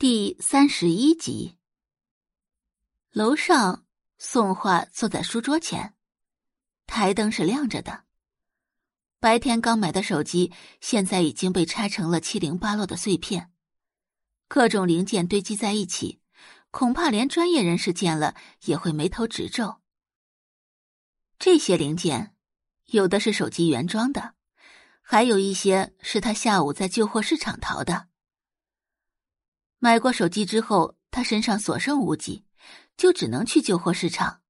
第三十一集。楼上，宋画坐在书桌前，台灯是亮着的。白天刚买的手机，现在已经被拆成了七零八落的碎片，各种零件堆积在一起，恐怕连专业人士见了也会眉头直皱。这些零件，有的是手机原装的，还有一些是他下午在旧货市场淘的。买过手机之后，他身上所剩无几，就只能去旧货市场。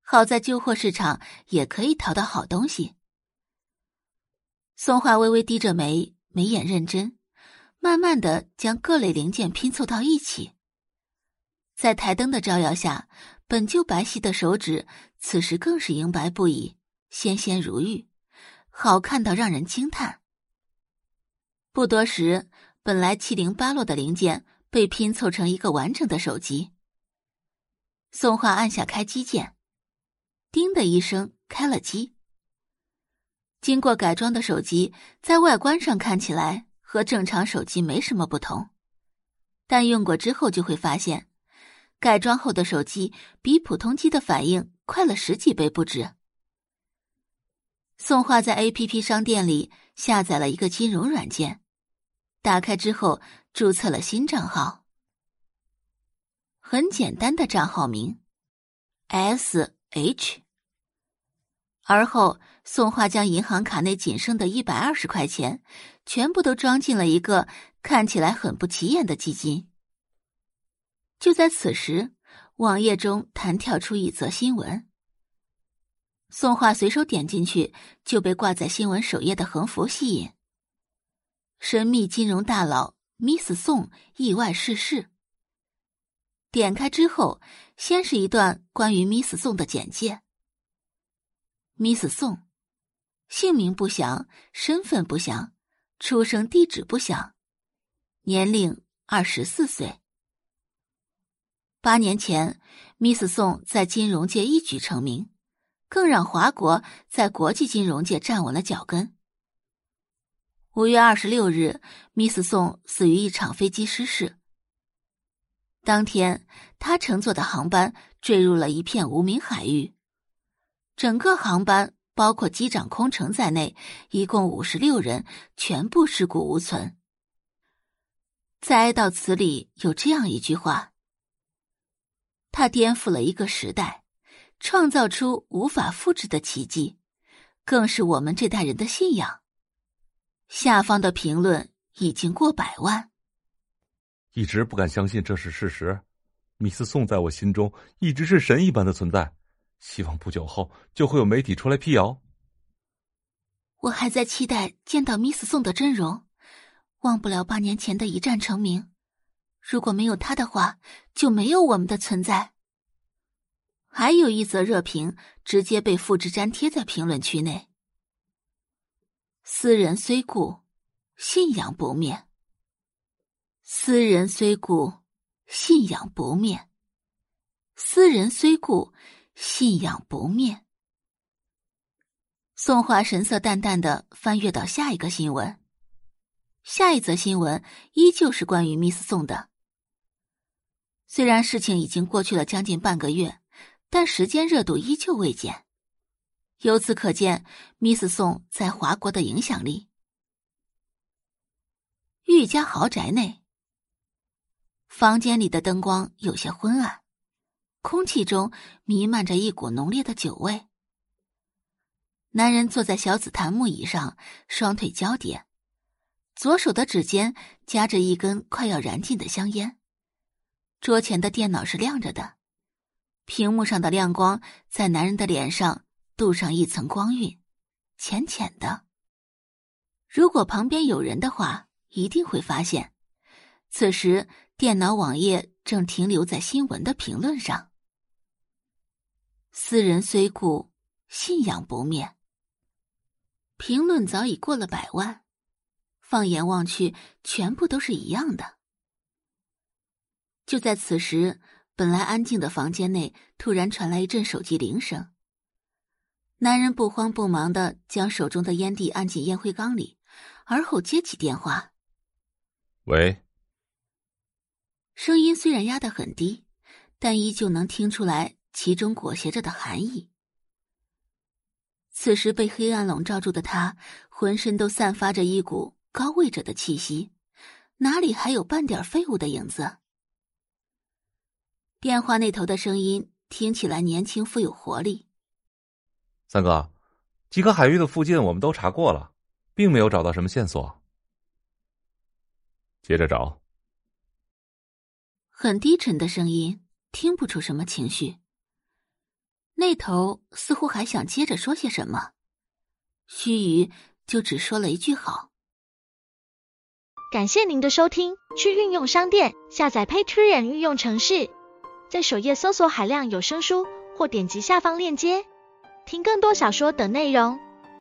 好在旧货市场也可以淘到好东西。宋画微微低着眉，眉眼认真，慢慢的将各类零件拼凑到一起。在台灯的照耀下，本就白皙的手指，此时更是莹白不已，纤纤如玉，好看到让人惊叹。不多时。本来七零八落的零件被拼凑成一个完整的手机。宋画按下开机键，叮的一声开了机。经过改装的手机，在外观上看起来和正常手机没什么不同，但用过之后就会发现，改装后的手机比普通机的反应快了十几倍不止。宋画在 A P P 商店里下载了一个金融软件。打开之后，注册了新账号。很简单的账号名，S H。而后，宋画将银行卡内仅剩的一百二十块钱，全部都装进了一个看起来很不起眼的基金。就在此时，网页中弹跳出一则新闻。宋画随手点进去，就被挂在新闻首页的横幅吸引。神秘金融大佬 Miss 宋意外逝世。点开之后，先是一段关于 Miss 宋的简介。Miss 宋，姓名不详，身份不详，出生地址不详，年龄二十四岁。八年前，Miss 宋在金融界一举成名，更让华国在国际金融界站稳了脚跟。五月二十六日，Miss 宋死于一场飞机失事。当天，他乘坐的航班坠入了一片无名海域，整个航班包括机长、空乘在内，一共五十六人全部尸骨无存。在哀悼词里有这样一句话：“他颠覆了一个时代，创造出无法复制的奇迹，更是我们这代人的信仰。”下方的评论已经过百万，一直不敢相信这是事实。米斯宋在我心中一直是神一般的存在，希望不久后就会有媒体出来辟谣。我还在期待见到米斯宋的真容，忘不了八年前的一战成名。如果没有他的话，就没有我们的存在。还有一则热评直接被复制粘贴在评论区内。斯人虽故，信仰不灭。斯人虽故，信仰不灭。斯人虽故，信仰不灭。宋华神色淡淡的翻阅到下一个新闻，下一则新闻依旧是关于 Miss 宋的。虽然事情已经过去了将近半个月，但时间热度依旧未减。由此可见，Miss 宋在华国的影响力。玉家豪宅内，房间里的灯光有些昏暗，空气中弥漫着一股浓烈的酒味。男人坐在小紫檀木椅上，双腿交叠，左手的指尖夹着一根快要燃尽的香烟。桌前的电脑是亮着的，屏幕上的亮光在男人的脸上。镀上一层光晕，浅浅的。如果旁边有人的话，一定会发现，此时电脑网页正停留在新闻的评论上。斯人虽故，信仰不灭。评论早已过了百万，放眼望去，全部都是一样的。就在此时，本来安静的房间内突然传来一阵手机铃声。男人不慌不忙的将手中的烟蒂按进烟灰缸里，而后接起电话：“喂。”声音虽然压得很低，但依旧能听出来其中裹挟着的寒意。此时被黑暗笼罩住的他，浑身都散发着一股高位者的气息，哪里还有半点废物的影子？电话那头的声音听起来年轻富有活力。三哥，几个海域的附近我们都查过了，并没有找到什么线索。接着找。很低沉的声音，听不出什么情绪。那头似乎还想接着说些什么，须臾就只说了一句“好”。感谢您的收听，去运用商店下载 Patreon 运用城市，在首页搜索海量有声书，或点击下方链接听更多小说等内容。